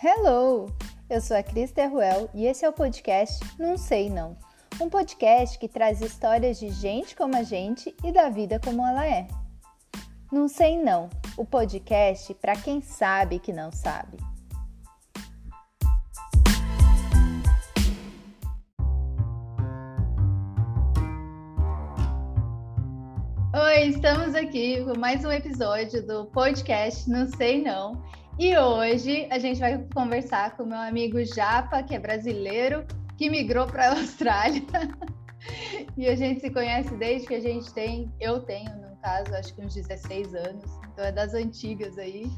Hello! Eu sou a Cris Terruel e esse é o podcast Não Sei Não. Um podcast que traz histórias de gente como a gente e da vida como ela é. Não Sei Não, o podcast para quem sabe que não sabe. Oi, estamos aqui com mais um episódio do podcast Não Sei Não. E hoje a gente vai conversar com meu amigo Japa, que é brasileiro, que migrou para a Austrália. e a gente se conhece desde que a gente tem, eu tenho, no caso, acho que uns 16 anos. Então é das antigas aí.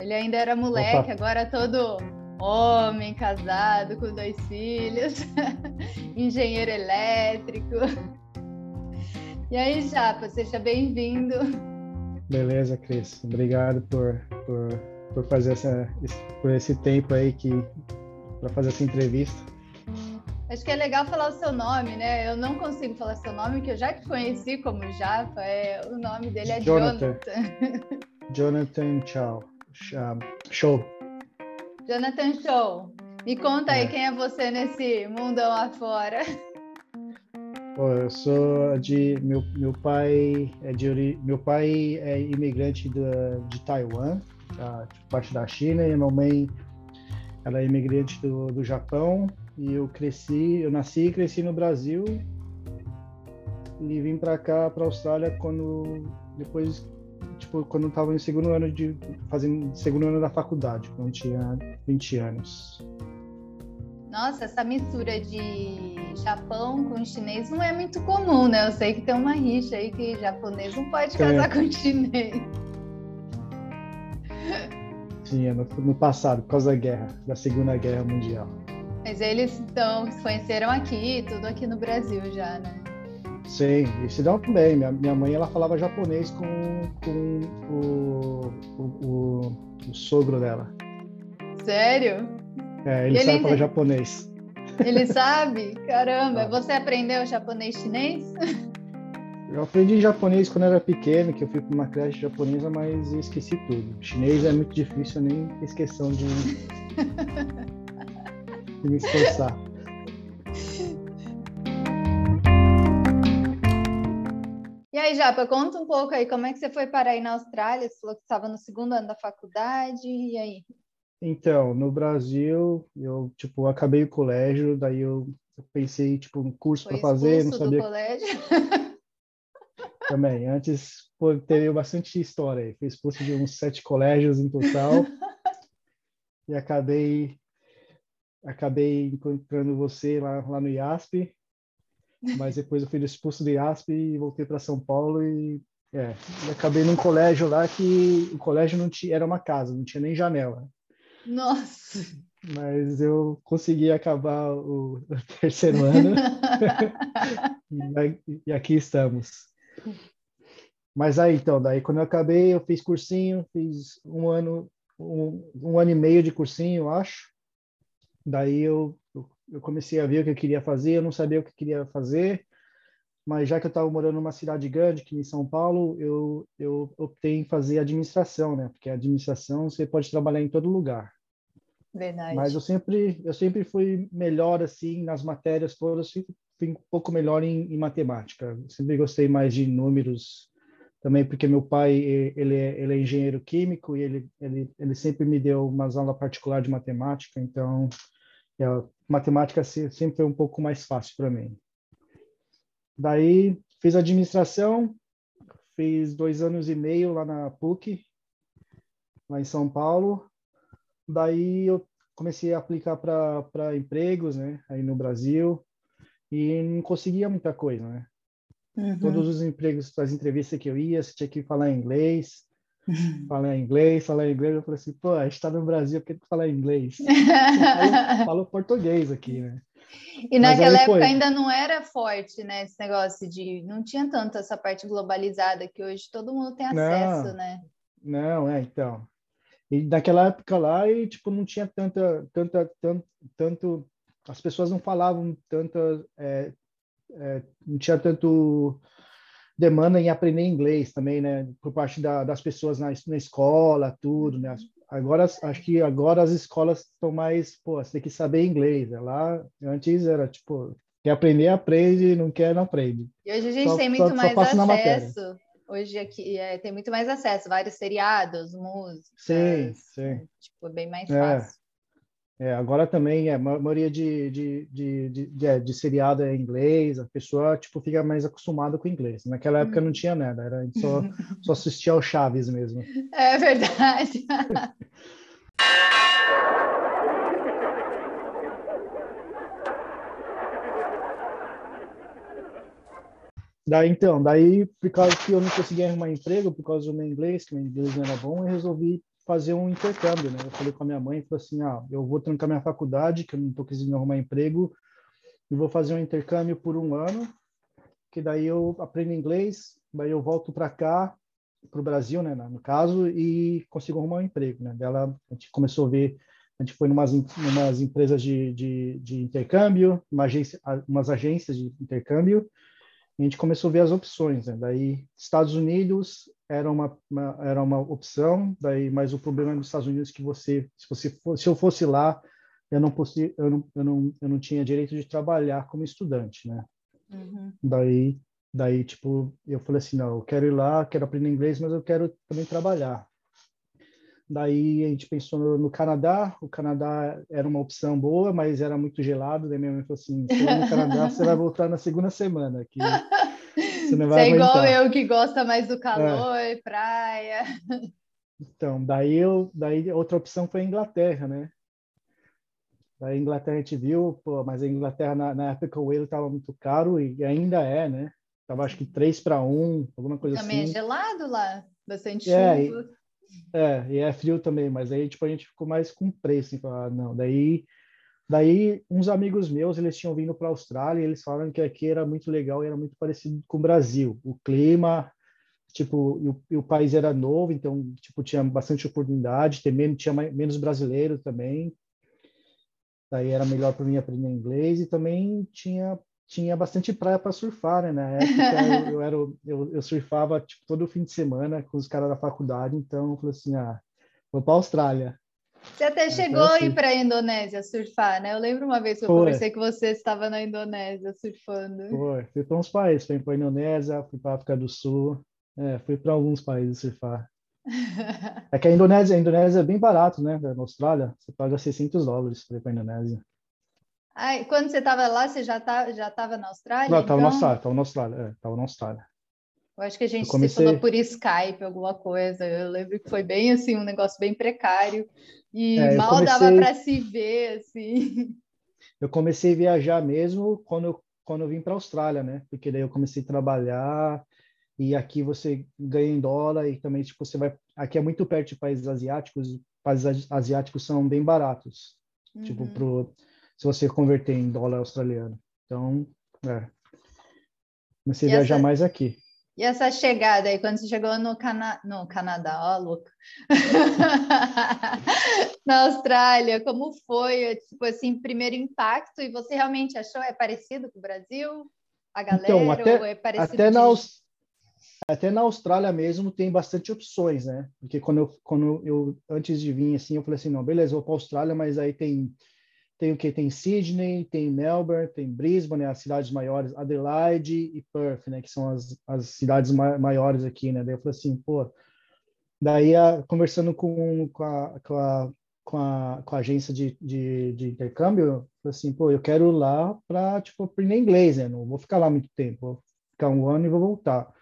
Ele ainda era moleque, Opa. agora todo homem, casado, com dois filhos, engenheiro elétrico. E aí, Japa, seja bem-vindo. Beleza, Cris. Obrigado por, por por fazer essa, por esse tempo aí que para fazer essa entrevista. Acho que é legal falar o seu nome, né? Eu não consigo falar seu nome, que eu já te conheci como Japa. É, o nome dele é Jonathan. Jonathan, Chow. Show. Jonathan Show. Me conta aí é. quem é você nesse mundão afora. Pô, eu sou de meu, meu pai é de meu pai é imigrante de, de Taiwan a, tipo, parte da China e minha mãe ela é imigrante do, do Japão e eu cresci, eu nasci e cresci no Brasil e vim para cá, para a Austrália quando depois tipo quando estava em segundo ano de fazendo segundo ano da faculdade, quando tinha 20 anos. Nossa, essa mistura de Japão com chinês não é muito comum, né? Eu sei que tem uma rixa aí que japonês não pode casar é. com chinês. Tinha no, no passado, por causa da guerra, da Segunda Guerra Mundial. Mas eles então se conheceram aqui, tudo aqui no Brasil já, né? Sim, e se dão bem. Minha, minha mãe ela falava japonês com, com o, o, o, o sogro dela. Sério? É, ele, ele sabe falar japonês. Ele sabe? Caramba, você aprendeu japonês chinês? Eu aprendi japonês quando era pequeno, que eu fui para uma creche japonesa, mas esqueci tudo. Chinês é muito difícil, eu nem fiz questão de, de me esforçar. E aí, Japa, conta um pouco aí, como é que você foi parar aí na Austrália? Você falou que estava no segundo ano da faculdade, e aí? Então, no Brasil, eu, tipo, acabei o colégio, daí eu, eu pensei, tipo, um curso para fazer, não sabia... do colégio? também. Antes, pô, teve bastante história aí. Fui expulso de uns sete colégios em total. e acabei acabei encontrando você lá, lá no IASP. Mas depois eu fui expulso do IASP e voltei para São Paulo e, é, e acabei num colégio lá que o colégio não tinha, era uma casa, não tinha nem janela. Nossa! Mas eu consegui acabar o, o terceiro ano. e, e aqui estamos. Mas aí, então, daí quando eu acabei, eu fiz cursinho, fiz um ano, um, um ano e meio de cursinho, eu acho. Daí eu, eu comecei a ver o que eu queria fazer, eu não sabia o que eu queria fazer, mas já que eu estava morando numa cidade grande, que em São Paulo, eu, eu optei em fazer administração, né? Porque administração você pode trabalhar em todo lugar. Verdade. Mas eu sempre, eu sempre fui melhor, assim, nas matérias todas, fui um pouco melhor em, em matemática. Sempre gostei mais de números, também porque meu pai ele é, ele é engenheiro químico e ele, ele, ele sempre me deu umas aulas particulares de matemática, então matemática sempre foi um pouco mais fácil para mim. Daí fiz administração, fiz dois anos e meio lá na PUC, lá em São Paulo. Daí eu comecei a aplicar para empregos, né, aí no Brasil e não conseguia muita coisa, né? Uhum. Todos os empregos, as entrevistas que eu ia, você tinha que falar inglês, uhum. falar inglês, falar inglês. Eu falei assim, pô, a gente tá no Brasil, por que tu falar inglês? falo, português aqui, né? E naquela época ainda não era forte, né? Esse negócio de. Não tinha tanto essa parte globalizada que hoje todo mundo tem acesso, não, né? Não, é, então. E naquela época lá, e, tipo, não tinha tanta, tanta, tanto, tanto as pessoas não falavam tanta, é, é, não tinha tanto demanda em aprender inglês também, né? Por parte da, das pessoas na, na escola, tudo, né? agora acho que agora as escolas estão mais, pô, você tem que saber inglês. Né? Lá antes era tipo, quer aprender, aprende, não quer, não aprende. E hoje a gente só, tem muito só, mais só acesso. Hoje aqui é, tem muito mais acesso, vários seriados, músicas. Sim, sim. Tipo, é bem mais é. fácil. É, agora também, é, a maioria de, de, de, de, de, é, de seriado é inglês, a pessoa tipo, fica mais acostumada com inglês. Naquela época não tinha nada, era só, só assistia ao Chaves mesmo. É verdade. Daí, então, daí, por causa que eu não conseguia arrumar emprego, por causa do meu inglês, que meu inglês não era bom, eu resolvi fazer um intercâmbio, né? Eu falei com a minha mãe, falei assim, ah, eu vou trancar minha faculdade, que eu não estou conseguindo arrumar emprego, e vou fazer um intercâmbio por um ano, que daí eu aprendo inglês, daí eu volto para cá, para o Brasil, né, no caso, e consigo arrumar um emprego, né? Dela, a gente começou a ver, a gente foi numas, numas empresas de, de, de intercâmbio, uma agência, umas agências de intercâmbio, a gente começou a ver as opções, né? Daí, Estados Unidos era uma, uma, era uma opção, daí, mas o problema nos Estados Unidos é que você, se você fosse, se eu fosse lá, eu não, possi, eu não, eu não, eu não tinha direito de trabalhar como estudante, né? Uhum. Daí, daí, tipo, eu falei assim, não, eu quero ir lá, quero aprender inglês, mas eu quero também trabalhar. Daí a gente pensou no, no, Canadá. O Canadá era uma opção boa, mas era muito gelado. Daí minha mãe falou assim: se no Canadá, você vai voltar na segunda semana. Que você não vai você é igual eu que gosta mais do calor, é. praia. Então, daí, eu, daí outra opção foi a Inglaterra, né? Daí a Inglaterra a gente viu, pô, mas a Inglaterra na, na época o euro estava muito caro e ainda é, né? Tava acho que 3 para 1, alguma coisa Também assim. Também é gelado lá, bastante é, chuva. É, e é frio também, mas aí tipo a gente ficou mais com preço, assim, falar, não, daí daí uns amigos meus, eles tinham vindo para a Austrália, e eles falaram que aqui era muito legal e era muito parecido com o Brasil. O clima, tipo, e o, e o país era novo, então tipo tinha bastante oportunidade, também tinha mais, menos brasileiro também. Daí era melhor para mim aprender inglês e também tinha tinha bastante praia para surfar, né? Na época eu, eu, era, eu, eu, surfava tipo, todo fim de semana com os caras da faculdade, então eu falei assim, ah, vou para a Austrália. Você até chegou a ir para a Indonésia surfar, né? Eu lembro uma vez que eu Foi. conversei que você estava na Indonésia surfando. Foi, fui para uns países, fui para a Indonésia, fui para a África do Sul, é, fui para alguns países surfar. é que a Indonésia, a Indonésia é bem barato, né? Na Austrália, você paga 600 dólares para ir para a Indonésia. Ai, quando você estava lá, você já tá, já estava na Austrália? Não, estava então? na Austrália, estava na Austrália, é, na Austrália. Eu acho que a gente comecei... se falou por Skype, alguma coisa. Eu lembro que foi bem assim, um negócio bem precário e é, mal comecei... dava para se ver assim. Eu comecei a viajar mesmo quando eu, quando eu vim para a Austrália, né? Porque daí eu comecei a trabalhar e aqui você ganha em dólar e também tipo você vai aqui é muito perto de países asiáticos, países asiáticos são bem baratos. Tipo, uhum. Tipo pro se você converter em dólar australiano. Então, é. Comecei a viajar mais aqui. E essa chegada aí, quando você chegou no, Cana... no Canadá, ó, louco. Na Austrália, como foi, tipo assim, primeiro impacto? E você realmente achou é parecido com o Brasil? A galera então, até, é parecido até na, até na Austrália mesmo tem bastante opções, né? Porque quando eu, quando eu antes de vir assim, eu falei assim, não, beleza, vou para a Austrália, mas aí tem tem o que? Tem Sydney, tem Melbourne, tem Brisbane, as cidades maiores, Adelaide e Perth, né? Que são as, as cidades ma maiores aqui, né? Daí eu falei assim, pô... Daí, a, conversando com, com, a, com, a, com, a, com a agência de, de, de intercâmbio, falei assim, pô, eu quero ir lá para, tipo, aprender inglês, né? Não vou ficar lá muito tempo, vou ficar um ano e vou voltar.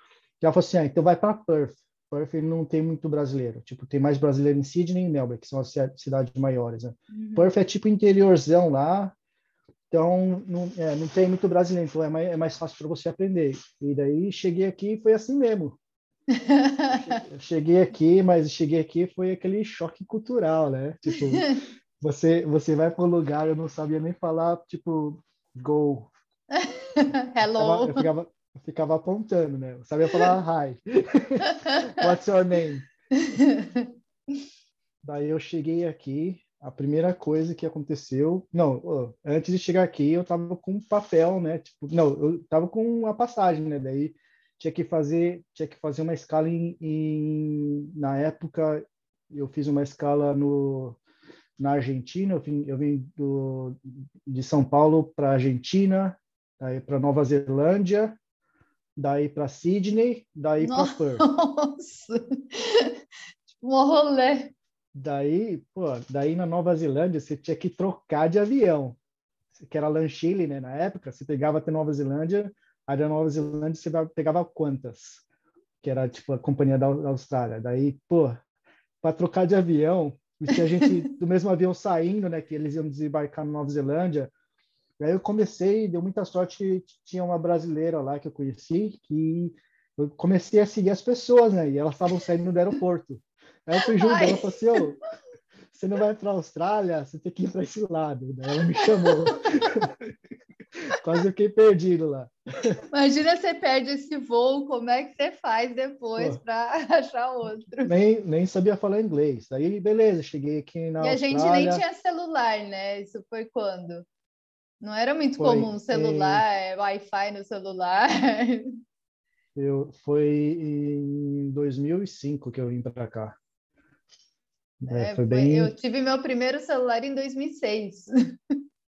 E ela falou assim, ah, então vai para Perth. Perth não tem muito brasileiro. Tipo, tem mais brasileiro em Sydney e Melbourne, que são as cidades maiores. Né? Uhum. Perth é tipo interiorzão lá, então não, é, não tem muito brasileiro, então é mais, é mais fácil para você aprender. E daí cheguei aqui e foi assim mesmo. cheguei aqui, mas cheguei aqui foi aquele choque cultural, né? Tipo, você você vai para um lugar, eu não sabia nem falar, tipo, go. Hello. Eu ficava, eu ficava apontando, né? Eu sabia falar hi. What's your name? Daí eu cheguei aqui, a primeira coisa que aconteceu, não, antes de chegar aqui eu tava com papel, né? Tipo, não, eu tava com a passagem, né? Daí tinha que fazer, tinha que fazer uma escala em, em na época eu fiz uma escala no na Argentina, eu vim, eu vim do, de São Paulo para Argentina, daí para Nova Zelândia, daí para Sydney, daí para Perth. Nossa! um rolê. Daí, pô, daí na Nova Zelândia você tinha que trocar de avião, que era Lanchile, né, na época, você pegava até Nova Zelândia, aí da Nova Zelândia você pegava quantas? Que era tipo a companhia da Austrália. Daí, pô, para trocar de avião, tinha gente do mesmo avião saindo, né, que eles iam desembarcar na Nova Zelândia. Aí eu comecei, deu muita sorte, tinha uma brasileira lá que eu conheci, que eu comecei a seguir as pessoas, né, e elas estavam saindo do aeroporto. Aí eu fui junto, ela falou assim, oh, você não vai para a Austrália, você tem que ir para esse lado. Daí ela me chamou. Quase fiquei perdido lá. Imagina você perde esse voo, como é que você faz depois para achar outro? Nem, nem sabia falar inglês. Aí, beleza, cheguei aqui na E Austrália. a gente nem tinha celular, né? Isso foi quando? Não era muito foi comum celular, em... Wi-Fi no celular. Eu, foi em 2005 que eu vim para cá. É, é, foi bem... Eu tive meu primeiro celular em 2006.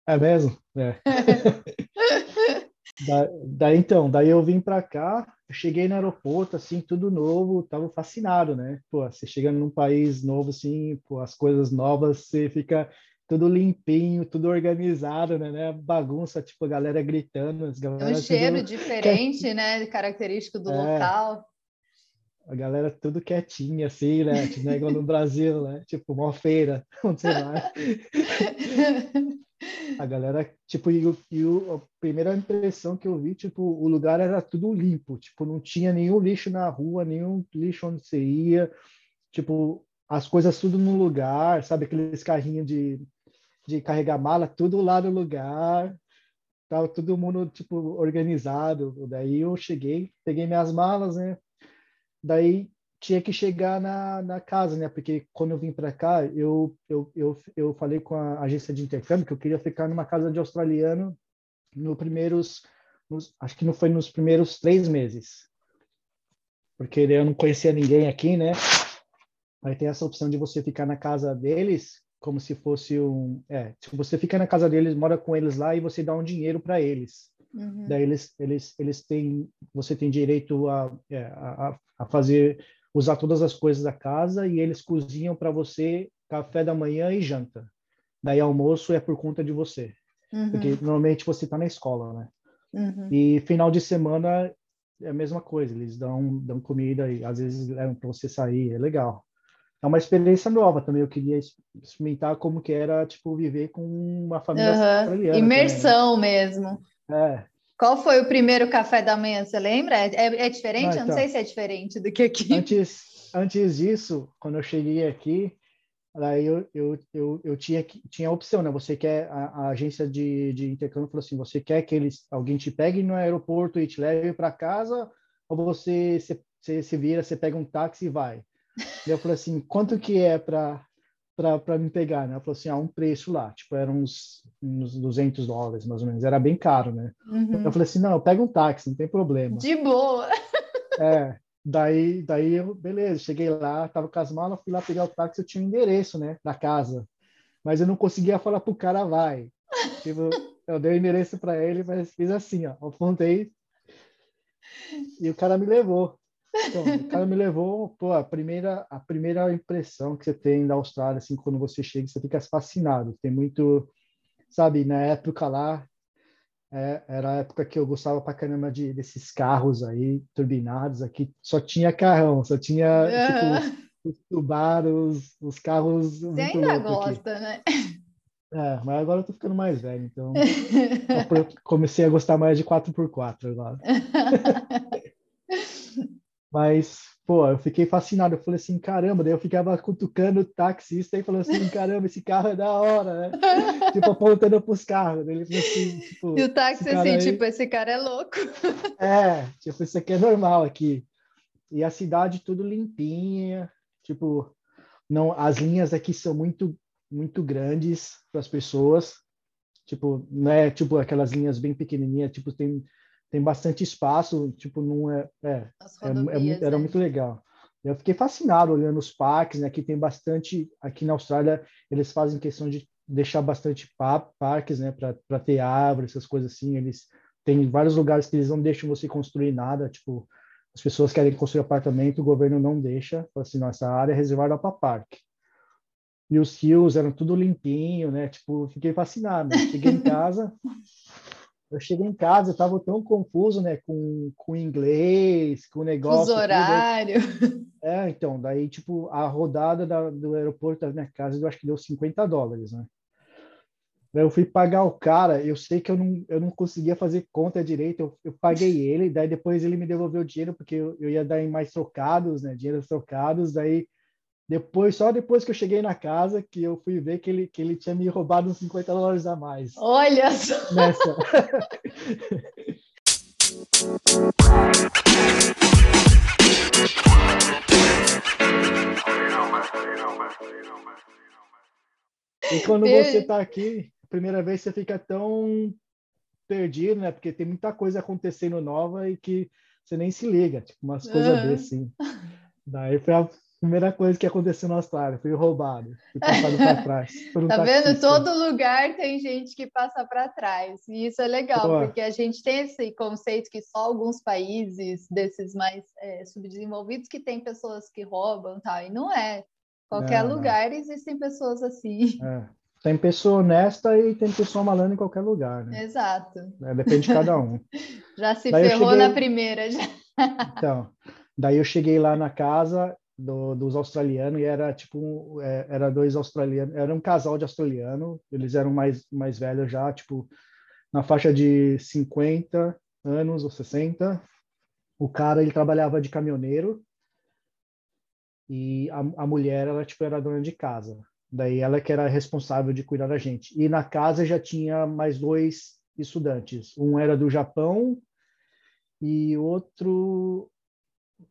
É mesmo? É. da, daí então, daí eu vim para cá, cheguei no aeroporto, assim, tudo novo, tava fascinado, né? Pô, você chega num país novo, assim, pô, as coisas novas, você fica tudo limpinho, tudo organizado, né? né? Bagunça, tipo, a galera gritando. As galera um cheiro tudo... diferente, né? Característico do é. local a galera tudo quietinha, assim, né? Tipo, né? Igual no Brasil, né? Tipo, uma feira, onde você vai. a galera, tipo, e, e o, a primeira impressão que eu vi, tipo, o lugar era tudo limpo, tipo, não tinha nenhum lixo na rua, nenhum lixo onde você ia, tipo, as coisas tudo no lugar, sabe? Aqueles carrinhos de, de carregar mala, tudo lá no lugar, tava todo mundo, tipo, organizado. Daí eu cheguei, peguei minhas malas, né? daí tinha que chegar na, na casa, né? Porque quando eu vim para cá, eu, eu, eu, eu falei com a agência de intercâmbio que eu queria ficar numa casa de australiano no primeiros, nos, acho que não foi nos primeiros três meses, porque eu não conhecia ninguém aqui, né? Aí tem essa opção de você ficar na casa deles, como se fosse um, é, tipo, você fica na casa deles, mora com eles lá e você dá um dinheiro para eles. Uhum. Daí eles, eles, eles têm, você tem direito a, é, a, a fazer, usar todas as coisas da casa e eles cozinham para você café da manhã e janta. Daí almoço é por conta de você, uhum. porque normalmente você está na escola, né? Uhum. E final de semana é a mesma coisa, eles dão, dão comida e às vezes levam para você sair, é legal. É uma experiência nova também, eu queria experimentar como que era, tipo, viver com uma família uhum. australiana. Imersão também, né? mesmo. É. Qual foi o primeiro café da manhã? Você lembra? É, é diferente? Não, então, eu não sei se é diferente do que aqui. Antes, antes disso, quando eu cheguei aqui, aí eu, eu, eu, eu tinha, tinha a opção, né? Você quer, a, a, agência de, de intercâmbio falou assim, você quer que eles, alguém te pegue no aeroporto e te leve para casa, ou você se, se, se vira, você pega um táxi e vai? E eu falei assim, quanto que é para para me pegar, né? Ela falou assim, ah, um preço lá, tipo, era uns, uns 200 dólares, mais ou menos, era bem caro, né? Uhum. Eu falei assim, não, eu pego um táxi, não tem problema. De boa! É, daí, daí eu, beleza, cheguei lá, tava com as malas, fui lá pegar o táxi, eu tinha o um endereço, né, da casa, mas eu não conseguia falar pro cara, vai. Tipo, eu dei o endereço para ele, mas fiz assim, ó, apontei, e o cara me levou. Então, o cara me levou, pô, a primeira, a primeira impressão que você tem da Austrália, assim, quando você chega, você fica fascinado. Tem muito, sabe, na época lá, é, era a época que eu gostava pra caramba de, desses carros aí, turbinados aqui, só tinha carrão, só tinha, tipo, os Subarus, os carros Você ainda gosta, aqui. né? É, mas agora eu tô ficando mais velho, então comecei a gostar mais de 4x4 agora. Mas, pô, eu fiquei fascinado. Eu falei assim, caramba, daí eu ficava cutucando o taxista e falando assim, caramba, esse carro é da hora, né? tipo, apontando pros carros. Ele falou assim, tipo, e o táxi assim, aí... tipo, esse cara é louco. é, tipo, isso aqui é normal aqui. E a cidade tudo limpinha, tipo, não, as linhas aqui são muito, muito grandes para as pessoas. Tipo, não é tipo aquelas linhas bem pequenininhas, tipo, tem tem bastante espaço, tipo, não é, é, é, é era né? muito legal. Eu fiquei fascinado olhando os parques, né? Aqui tem bastante, aqui na Austrália eles fazem questão de deixar bastante parques, né, para ter árvores, essas coisas assim. Eles têm vários lugares que eles não deixam você construir nada, tipo, as pessoas querem construir apartamento, o governo não deixa, fala assim, nossa área é reservada para parque. E os rios eram tudo limpinho, né? Tipo, fiquei fascinado. Cheguei em casa, eu cheguei em casa, eu estava tão confuso, né, com, com inglês, com o negócio. Fuso horário. Tudo. É, então, daí, tipo, a rodada da, do aeroporto da minha casa, eu acho que deu 50 dólares, né? Eu fui pagar o cara, eu sei que eu não, eu não conseguia fazer conta direito, eu, eu paguei ele, daí depois ele me devolveu o dinheiro, porque eu, eu ia dar em mais trocados, né, dinheiro trocados, daí depois, só depois que eu cheguei na casa, que eu fui ver que ele, que ele tinha me roubado uns 50 dólares a mais. Olha só! Nessa. e quando você está aqui, primeira vez você fica tão perdido, né? Porque tem muita coisa acontecendo nova e que você nem se liga, tipo umas coisas uhum. desse, assim. Daí foi a primeira coisa que aconteceu na Austrália, fui roubado, fui passado para trás. tá vendo? Todo lugar tem gente que passa para trás. E isso é legal, Pô. porque a gente tem esse conceito que só alguns países desses mais é, subdesenvolvidos que tem pessoas que roubam tal. E não é. Qualquer não, lugar não. existem pessoas assim. É. Tem pessoa honesta e tem pessoa malandra em qualquer lugar, né? Exato. É, depende de cada um. já se daí ferrou cheguei... na primeira, já. então, daí eu cheguei lá na casa do, dos australianos e era tipo, é, era dois australianos, era um casal de australiano, eles eram mais, mais velhos já, tipo, na faixa de 50 anos ou 60. O cara, ele trabalhava de caminhoneiro e a, a mulher, ela, tipo, era dona de casa. Daí ela que era responsável de cuidar da gente. E na casa já tinha mais dois estudantes. Um era do Japão e outro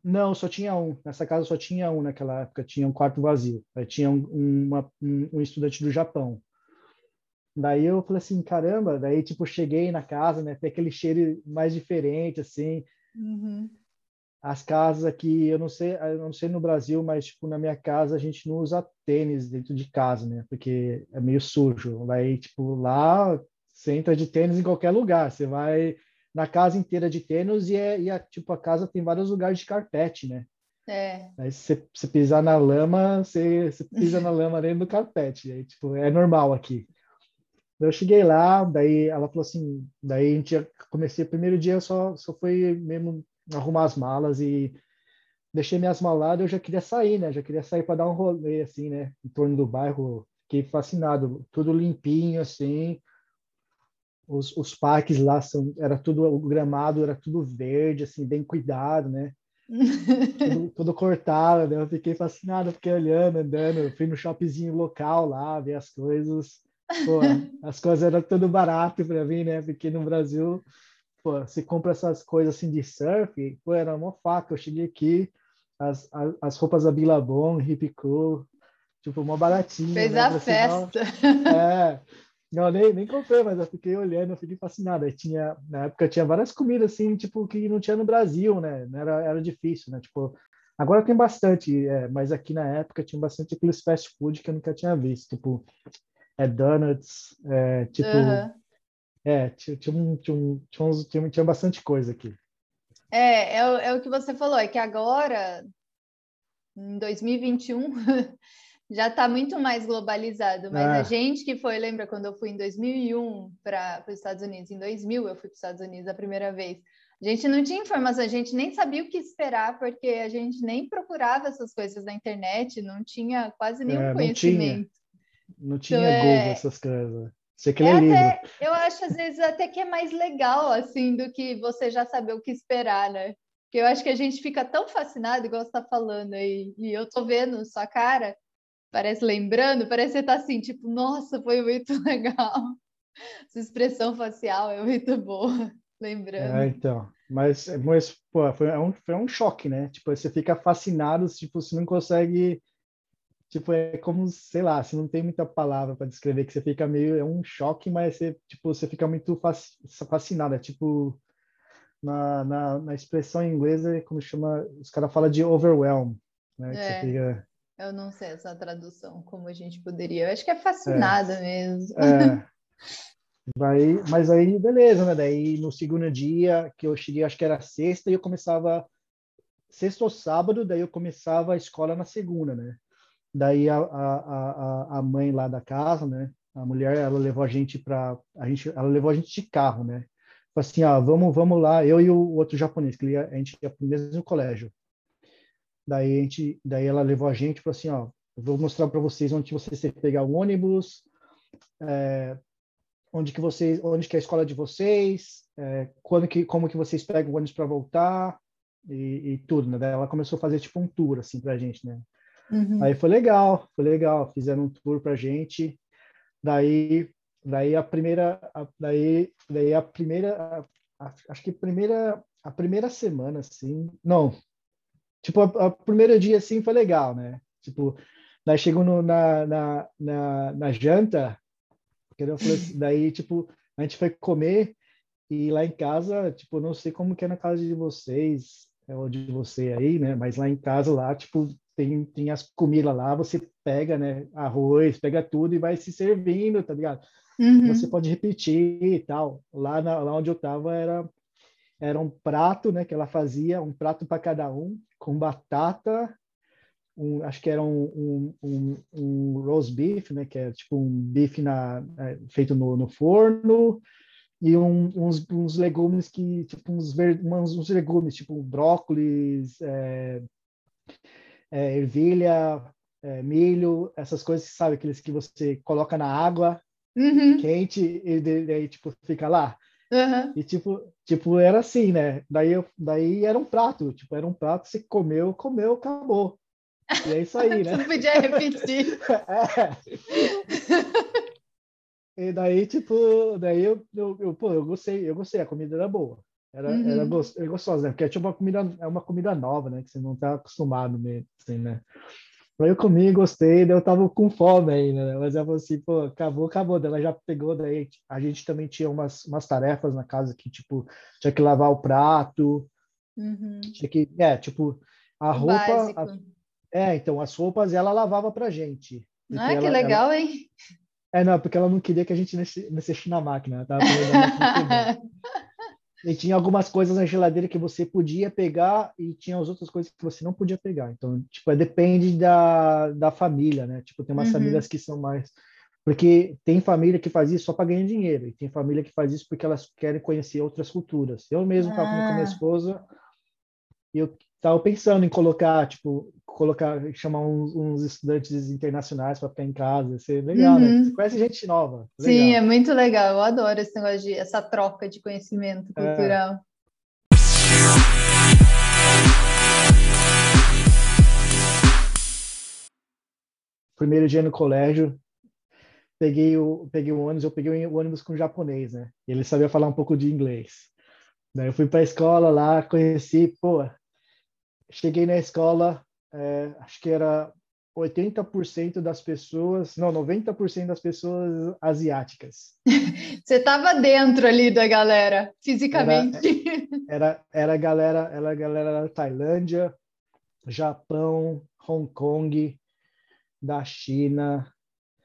não, só tinha um. Nessa casa só tinha um naquela época. Tinha um quarto vazio. Aí tinha um, uma, um, um estudante do Japão. Daí eu falei assim, caramba. Daí tipo cheguei na casa, né? Tem aquele cheiro mais diferente, assim. Uhum as casas aqui, eu não sei, eu não sei no Brasil, mas tipo na minha casa a gente não usa tênis dentro de casa, né? Porque é meio sujo. Daí tipo lá você entra de tênis em qualquer lugar, você vai na casa inteira de tênis e é e a, tipo a casa tem vários lugares de carpete, né? É. Aí você, você pisar na lama, você, você pisa na lama dentro do carpete, aí tipo é normal aqui. Eu cheguei lá, daí ela falou assim, daí a gente comecei o primeiro dia só só foi mesmo arrumar as malas e deixei minhas malas eu já queria sair, né? Já queria sair para dar um rolê, assim, né? Em torno do bairro. Fiquei fascinado. Tudo limpinho, assim. Os, os parques lá são, era tudo, o gramado era tudo verde, assim, bem cuidado, né? tudo, tudo, cortado, né? Eu fiquei fascinado, fiquei olhando, andando. fui no shoppingzinho local lá, ver as coisas. Pô, as coisas eram tudo barato para mim, né? Porque no Brasil pô, você compra essas coisas assim de surf, pô, era uma faca. Eu cheguei aqui, as, as, as roupas da Billabong, Hip Cool, tipo, uma baratinha. Fez né? a festa. é. Não, nem, nem comprei, mas eu fiquei olhando, eu fiquei fascinado. Aí tinha, na época tinha várias comidas assim, tipo, que não tinha no Brasil, né? Era, era difícil, né? Tipo, agora tem bastante, é, mas aqui na época tinha bastante aqueles fast food que eu nunca tinha visto, tipo, é donuts, é, tipo, uhum. É, tinha, tinha, tinha, tinha, tinha, tinha bastante coisa aqui. É, é, é o que você falou, é que agora, em 2021, já está muito mais globalizado, mas é. a gente que foi, lembra quando eu fui em 2001 para os Estados Unidos, em 2000 eu fui para os Estados Unidos a primeira vez, a gente não tinha informação, a gente nem sabia o que esperar, porque a gente nem procurava essas coisas na internet, não tinha quase nenhum é, conhecimento. Não tinha, não tinha então, Google, é essas coisas. Você quer é. Até, eu acho, às vezes, até que é mais legal, assim, do que você já saber o que esperar, né? Porque eu acho que a gente fica tão fascinado, igual você está falando aí, e eu tô vendo sua cara, parece lembrando, parece que você tá assim, tipo, nossa, foi muito legal. Sua expressão facial é muito boa, lembrando. É, então. Mas, mas pô, foi um, foi um choque, né? Tipo, você fica fascinado, tipo, você não consegue tipo, é como, sei lá, você não tem muita palavra para descrever, que você fica meio, é um choque, mas você, tipo, você fica muito fascinado, é tipo, na, na, na expressão inglesa, como chama, os caras falam de overwhelm, né? É. Fica... Eu não sei essa tradução, como a gente poderia. Eu acho que é fascinada é. mesmo. É. Daí, mas aí, beleza, né? Daí no segundo dia que eu cheguei, acho que era sexta, e eu começava sexta ou sábado, daí eu começava a escola na segunda, né? Daí a, a, a, a mãe lá da casa, né? A mulher, ela levou a gente para a gente, ela levou a gente de carro, né? Falei assim, ah, vamos, vamos lá, eu e o outro japonês, que a gente ia para o mesmo colégio. Daí a gente, daí ela levou a gente, falou assim, ó, vou mostrar para vocês onde vocês têm que pegar o ônibus, é, onde que vocês, onde que é a escola de vocês, é, quando que, como que vocês pegam o ônibus para voltar e, e, tudo, né? Daí ela começou a fazer tipo um tour assim para a gente, né? Uhum. Aí foi legal, foi legal, fizeram um tour para a gente. Daí, daí a primeira, a, daí, daí a primeira, a, a, acho que a primeira, a primeira semana, assim, não, tipo a, a primeiro dia assim foi legal, né? Tipo, daí chegou no, na, na, na, na janta, assim, daí tipo a gente foi comer e lá em casa, tipo, não sei como que é na casa de vocês, é, ou de você aí, né? Mas lá em casa, lá, tipo, tem, tem as comidas lá, você pega, né, arroz, pega tudo e vai se servindo, tá ligado? Uhum. Você pode repetir e tal. Lá, na, lá onde eu tava era era um prato, né, que ela fazia, um prato para cada um, com batata, um, acho que era um, um, um, um roast beef, né, que é tipo um bife na, é, feito no, no forno, e um, uns, uns legumes que, tipo, uns, ver, uns, uns legumes, tipo brócolis, é, é, ervilha, é, milho, essas coisas, sabe, aqueles que você coloca na água uhum. quente e daí, tipo, fica lá. Uhum. E, tipo, tipo, era assim, né? Daí, eu, daí era um prato, tipo, era um prato, você comeu, comeu, acabou. E é isso aí, né? Não podia repetir. é. E daí, tipo, daí eu, eu, eu, pô, eu gostei, eu gostei, a comida era boa. Era, uhum. era gostosa, né? Porque é tipo uma comida, é uma comida nova, né? Que você não tá acostumado mesmo, assim, né? Aí eu comi, gostei, daí eu tava com fome ainda, né? Mas eu falei assim, pô, acabou, acabou. Daí ela já pegou, daí a gente também tinha umas, umas tarefas na casa que, tipo, tinha que lavar o prato, uhum. tinha que, é, tipo, a o roupa... A, é, então, as roupas ela lavava pra gente. Ah, que legal, ela, hein? É, não, porque ela não queria que a gente mexesse na máquina. Tava E tinha algumas coisas na geladeira que você podia pegar e tinha as outras coisas que você não podia pegar. Então, tipo, é, depende da, da família, né? Tipo, tem umas uhum. famílias que são mais... Porque tem família que faz isso só para ganhar dinheiro. E tem família que faz isso porque elas querem conhecer outras culturas. Eu mesmo estava ah. com a minha ah. esposa e eu estava pensando em colocar, tipo, colocar, chamar uns, uns estudantes internacionais para ficar em casa, ia ser legal, né? uhum. né? Você conhece gente nova. Legal. Sim, é muito legal. Eu adoro esse negócio de essa troca de conhecimento é. cultural. É. Primeiro dia no colégio, peguei o peguei o ônibus, eu peguei o ônibus com o japonês, né? Ele sabia falar um pouco de inglês. Daí eu fui para a escola lá, conheci, pô, cheguei na escola, é, acho que era 80% das pessoas, não, 90% das pessoas asiáticas. Você estava dentro ali da galera, fisicamente. Era, era, era galera, era galera da Tailândia, Japão, Hong Kong, da China.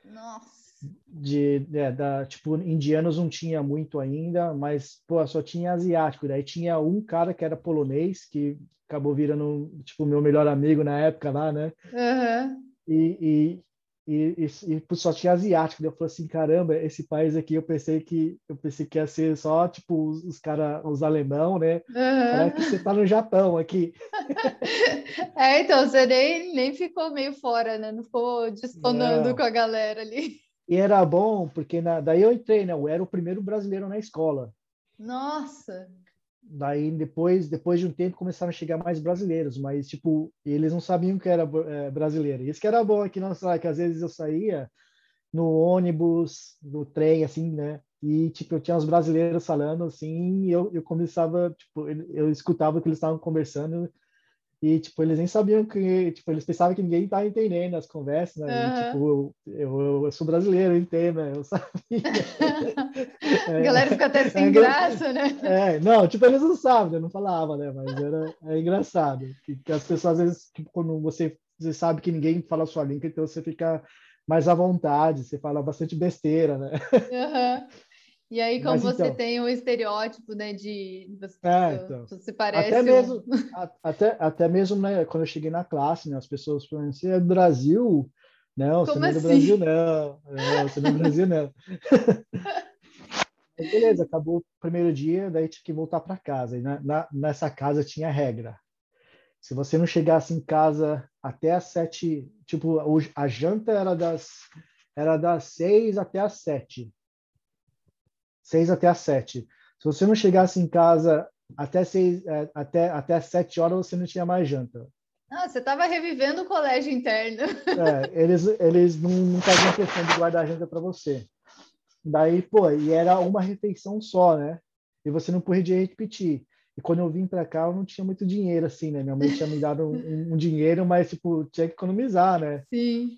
Nossa. De, é, da, tipo, indianos não tinha muito ainda, mas, pô, só tinha asiático. Daí tinha um cara que era polonês, que acabou virando tipo meu melhor amigo na época lá, né? Uhum. E, e, e, e, só tinha asiático. eu falei assim, caramba, esse país aqui eu pensei que eu pensei que ia ser só tipo os, os cara, os alemão, né? Uhum. que você tá no Japão aqui. é, então você nem, nem ficou meio fora, né? Não ficou disponando com a galera ali. E era bom porque na, daí eu entrei, né? Eu era o primeiro brasileiro na escola. Nossa daí depois depois de um tempo começaram a chegar mais brasileiros mas tipo eles não sabiam que era é, brasileiro. Isso que era bom aqui na Austrália que às vezes eu saía no ônibus no trem assim né? E tipo eu tinha os brasileiros falando assim e eu, eu começava tipo eu, escutava o que eles estavam conversando E, tipo, eles nem sabiam que, tipo, eles pensavam que ninguém estava entendendo as conversas, né? E, tipo, eu, eu, eu, sou brasileiro, eu entendo, né? Eu sabia. a galera fica até sem é, graça, né? É, não, tipo, eles não sabem, né? Não falava, né? Mas era é engraçado. Que, que, as pessoas, às vezes, tipo, quando você, você sabe que ninguém fala a sua língua, então você fica mais à vontade, você fala bastante besteira, né? Uhum. E aí, como Mas, você então, tem o um estereótipo, né, de você, é, então, você parece até mesmo, um... até, até mesmo, né, quando eu cheguei na classe, né, as pessoas falaram assim, é do Brasil? Não, como você não é do Brasil, assim? não. não você não é do Brasil, não. beleza, acabou o primeiro dia, daí tinha que voltar para casa. E na, na, nessa casa tinha regra. Se você não chegasse em casa até as sete, tipo, a janta era das era das seis até as sete seis até as sete. Se você não chegasse em casa até seis, é, até até sete horas, você não tinha mais janta. Ah, você estava revivendo o colégio interno. É, eles eles não faziam questão de guardar a janta para você. Daí, pô, e era uma refeição só, né? E você não podia repetir. E quando eu vim para cá, eu não tinha muito dinheiro, assim, né? Minha mãe tinha me dado um, um dinheiro, mas, tipo, tinha que economizar, né? Sim.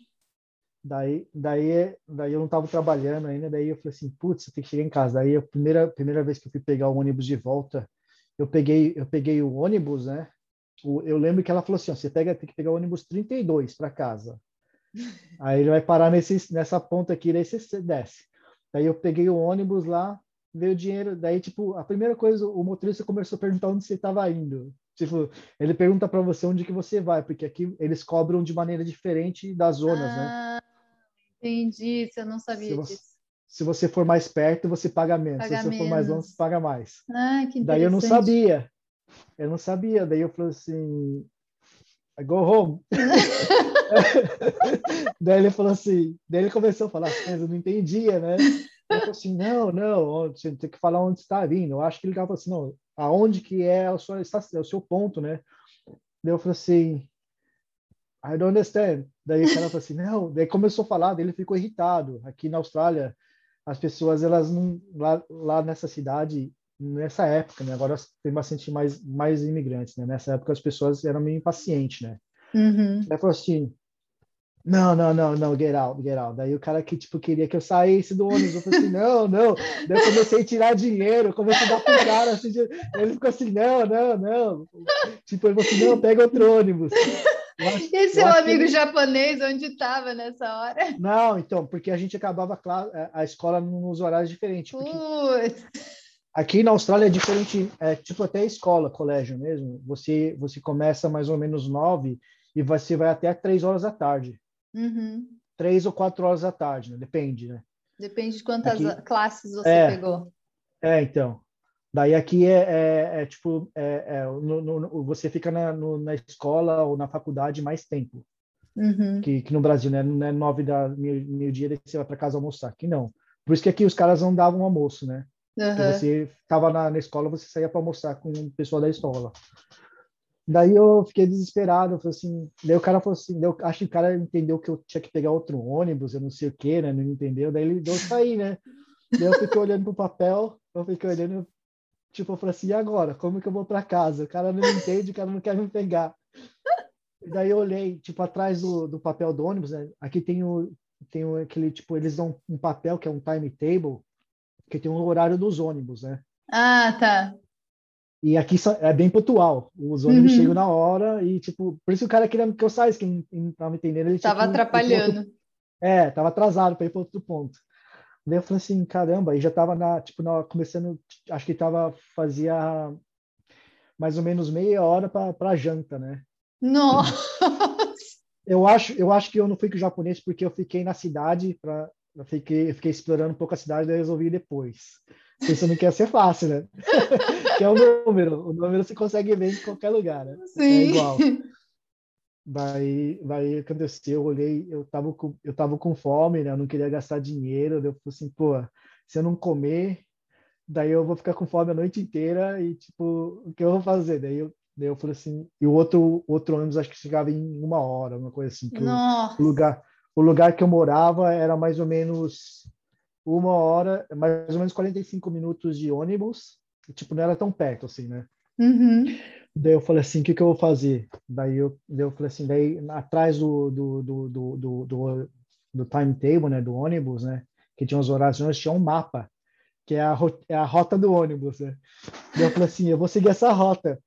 Daí, daí, daí eu não estava trabalhando ainda, daí eu falei assim, putz, tem que chegar em casa. Daí a primeira, primeira vez que eu fui pegar o ônibus de volta, eu peguei, eu peguei o ônibus, né? O, eu lembro que ela falou assim, ó, você pega, tem que pegar o ônibus 32 para casa. Aí ele vai parar nesse, nessa ponta aqui, daí você desce. Daí eu peguei o ônibus lá, veio o dinheiro, daí tipo, a primeira coisa, o motorista começou a perguntar onde você estava indo. Tipo, ele pergunta para você onde que você vai, porque aqui eles cobram de maneira diferente das zonas, né? ah. né? Entendi, você não sabia se você, disso. Se você for mais perto, você paga menos. Paga se você menos. for mais longe, você paga mais. Ah, que Daí eu não sabia. Eu não sabia. Daí eu falei assim, I go home. daí ele falou assim, daí ele começou a falar as coisas, eu não entendia, né? Eu falei assim, não, não, você tem que falar onde está vindo. Eu acho que ele estava assim, não, aonde que é o seu, é o seu ponto, né? Daí eu falei assim, I don't understand. Daí o cara falou assim, não. Daí começou a falar, daí ele ficou irritado. Aqui na Austrália, as pessoas, elas não, lá, lá nessa cidade, nessa época, né? Agora tem bastante mais, mais imigrantes, né? Nessa época as pessoas eram meio impacientes, né? Uhum. Daí falou assim, não, não, não, não, get out, get out. Daí o cara que, tipo, queria que eu saísse do ônibus, eu falei assim, não, não. Daí eu comecei a tirar dinheiro, comecei a dar pro cara, assim, ele ficou assim, não, não, não. Tipo, ele falou assim, não, pega outro ônibus. Acho, e seu amigo ele... japonês, onde estava nessa hora? Não, então, porque a gente acabava é, a escola nos horários diferentes. Aqui na Austrália é diferente, é tipo até escola, colégio mesmo. Você você começa mais ou menos nove e você vai até três horas da tarde. Uhum. Três ou quatro horas da tarde, né? Depende, né? Depende de quantas aqui, classes você é, pegou. É, então. Daí aqui é, é, é tipo, é, é no, no, você fica na, no, na escola ou na faculdade mais tempo. Uhum. Que, que no Brasil, né? Não é nove da meio-dia, meio você vai para casa almoçar. Aqui não. Por isso que aqui os caras não davam almoço, né? Uhum. Você estava na, na escola, você saía para almoçar com o pessoal da escola. Daí eu fiquei desesperado, falei assim, daí o cara falou assim, eu acho que o cara entendeu que eu tinha que pegar outro ônibus, eu não sei o que, né, não entendeu, daí ele deu sair, né, daí eu fiquei olhando pro papel, eu fiquei olhando, Tipo, eu falei assim, e agora? Como que eu vou para casa? O cara não me entende, o cara não quer me pegar. E daí eu olhei, tipo, atrás do, do papel do ônibus, né? Aqui tem o, tem o, aquele, tipo, eles dão um papel que é um timetable, que tem o um horário dos ônibus, né? Ah, tá. E aqui é bem pontual. Os ônibus uhum. chegam na hora e, tipo, por isso o cara queria que eu saísse, quem não estava entendendo. Ele tava atrapalhando. Outro, é, tava atrasado para ir para outro ponto. Daí eu falei assim, caramba, aí já estava na, tipo, na, começando, acho que estava fazia mais ou menos meia hora para janta, né? Nossa! Eu acho, eu acho que eu não fui com o japonês porque eu fiquei na cidade para eu fiquei, eu fiquei explorando um pouco a cidade, daí resolvi depois. Isso não quer ser fácil, né? que é o número. O número você consegue ver em qualquer lugar, né? É Sim. É igual. Daí, daí aconteceu, eu olhei, eu tava com, eu tava com fome, né? Eu não queria gastar dinheiro. Eu falei assim, pô, se eu não comer, daí eu vou ficar com fome a noite inteira e, tipo, o que eu vou fazer? Daí eu, daí eu falei assim, e o outro, outro ônibus acho que chegava em uma hora, uma coisa assim. Que o, o, lugar, o lugar que eu morava era mais ou menos uma hora, mais ou menos 45 minutos de ônibus. E, tipo, não era tão perto assim, né? Uhum. Daí eu falei assim, o que, que eu vou fazer? Daí eu, daí eu falei assim, daí atrás do, do, do, do, do, do, do timetable, né, do ônibus, né, que tinha os horários, tinha um mapa, que é a, é a rota do ônibus, né? Daí eu falei assim, eu vou seguir essa rota.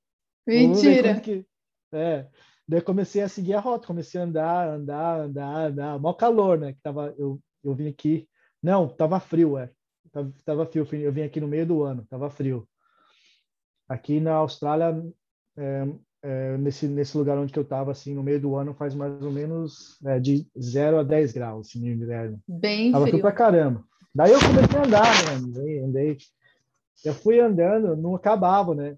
Mentira! Que... É. Daí eu comecei a seguir a rota, comecei a andar, andar, andar, andar. Mó calor, né? Que tava, eu, eu vim aqui. Não, tava frio, é. Tava, tava frio. Eu vim aqui no meio do ano, tava frio. Aqui na Austrália, é, é, nesse, nesse lugar onde eu tava, assim, no meio do ano, faz mais ou menos é, de 0 a 10 graus, assim, no inverno. Bem tava frio. pra caramba. Daí eu comecei a andar, né? Andei, andei. Eu fui andando, não acabava, né?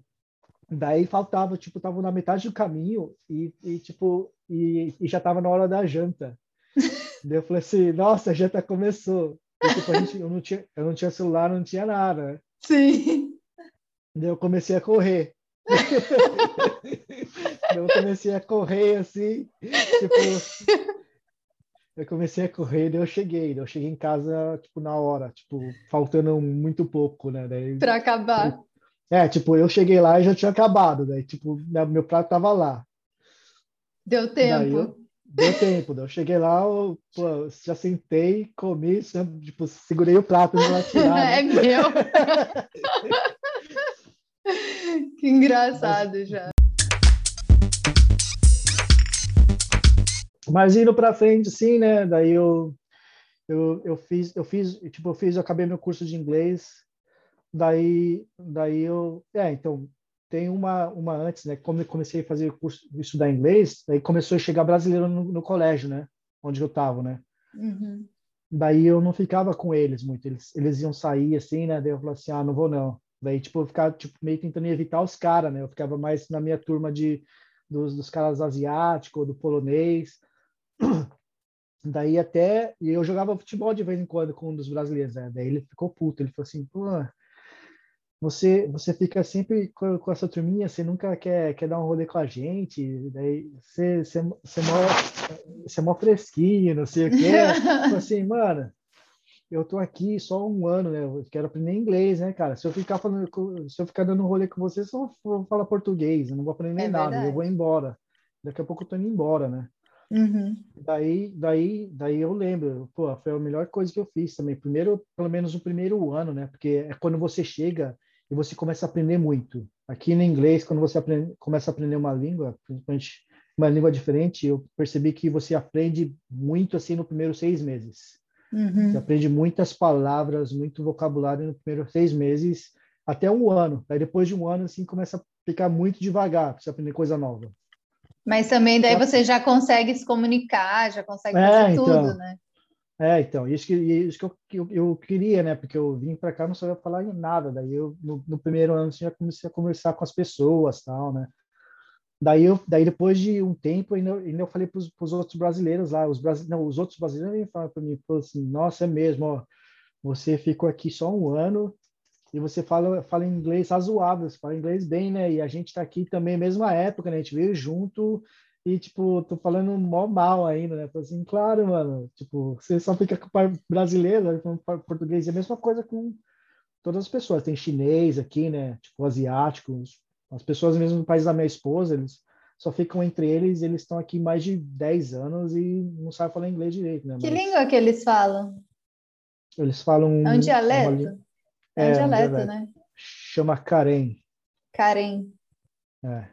Daí faltava, tipo, tava na metade do caminho e, e tipo, e, e, já tava na hora da janta. Daí eu falei assim, nossa, a janta começou. E, tipo, gente, eu, não tinha, eu não tinha celular, não tinha nada. Né? Sim. Eu comecei a correr. eu comecei a correr assim, tipo, eu comecei a correr, daí eu cheguei, daí eu cheguei em casa, tipo, na hora, tipo, faltando muito pouco, né? Daí, pra acabar. É, tipo, eu cheguei lá e já tinha acabado, daí, tipo, meu prato tava lá. Deu tempo. Eu, deu tempo, daí eu cheguei lá, eu, pô, já sentei, comi, tipo, segurei o prato pra tirar. Né? É meu. que engraçado já. Mas indo para frente, sim, né? Daí eu, eu, eu fiz, eu fiz, tipo, eu fiz, eu acabei meu curso de inglês. Daí, daí eu, é, então tem uma, uma antes, né? Como eu comecei a fazer curso, estudar inglês, daí começou a chegar brasileiro no, no colégio, né? Onde eu tava, né? Uhum. Daí eu não ficava com eles muito. Eles, eles iam sair assim, né? Daí eu falava assim, ah, não vou não. Daí tipo eu ficava tipo meio tentando evitar os caras, né? Eu ficava mais na minha turma de dos, dos caras asiáticos, do polonês. Daí até. E eu jogava futebol de vez em quando com um dos brasileiros, né? Daí ele ficou puto. Ele falou assim: pô, você, você fica sempre com, com essa turminha, você nunca quer, quer dar um rolê com a gente, daí você, você, você, é, mó, você é mó fresquinho, não sei o quê. Falei assim, mano, eu tô aqui só um ano, né? Eu quero aprender inglês, né, cara? Se eu ficar falando, se eu ficar dando um rolê com você, só vou falar português, eu não vou aprender é nada, verdade. eu vou embora. Daqui a pouco eu tô indo embora, né? Uhum. Daí, daí, daí eu lembro, pô, foi a melhor coisa que eu fiz também. Primeiro, pelo menos o primeiro ano, né? Porque é quando você chega e você começa a aprender muito. Aqui no inglês, quando você aprende, começa a aprender uma língua, principalmente uma língua diferente, eu percebi que você aprende muito assim no primeiro seis meses. Uhum. Você aprende muitas palavras, muito vocabulário no primeiro seis meses, até um ano. Aí depois de um ano, assim, começa a ficar muito devagar para você aprender coisa nova. Mas também daí você já consegue se comunicar, já consegue é, fazer então, tudo, né? É, então, isso que, isso que eu, eu, eu queria, né? Porque eu vim para cá não sabia falar nada. Daí eu, no, no, primeiro ano, assim, já comecei a conversar com as pessoas, tal, né? Daí, eu, daí depois de um tempo, ainda, ainda eu falei para os outros brasileiros lá, os, brasi, não, os outros brasileiros falaram para mim, assim, nossa, é mesmo, ó, você ficou aqui só um ano e você fala, fala inglês razoável, você fala inglês bem, né? E a gente está aqui também, mesma época, né? A gente veio junto e, tipo, tô falando mó mal ainda, né? Falei assim, claro, mano, tipo, você só fica com brasileiro, com português, é a mesma coisa com todas as pessoas. Tem chinês aqui, né? Tipo, asiáticos, as pessoas mesmo do país da minha esposa, eles só ficam entre eles, eles estão aqui mais de 10 anos e não sabem falar inglês direito, né? Que Mas... língua que eles falam? Eles falam... É um dialeto? É, um dialeto, é, né? Chama Karen. Karen. É.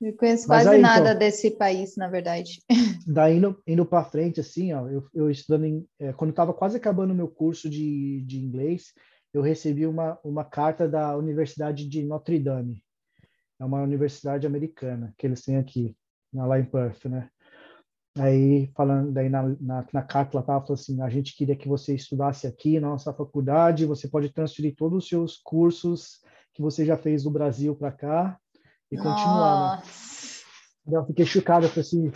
Eu conheço quase aí, nada então, desse país, na verdade. Daí, indo, indo para frente, assim, ó, eu, eu estudando, em, é, quando estava quase acabando o meu curso de, de inglês, eu recebi uma, uma carta da Universidade de Notre Dame. É uma universidade americana que eles têm aqui, lá em Perth, né? Aí, falando, daí na, na, na carta, ela falando assim, a gente queria que você estudasse aqui na nossa faculdade, você pode transferir todos os seus cursos que você já fez do Brasil para cá e continuar, né? Eu fiquei chocado, eu falei assim,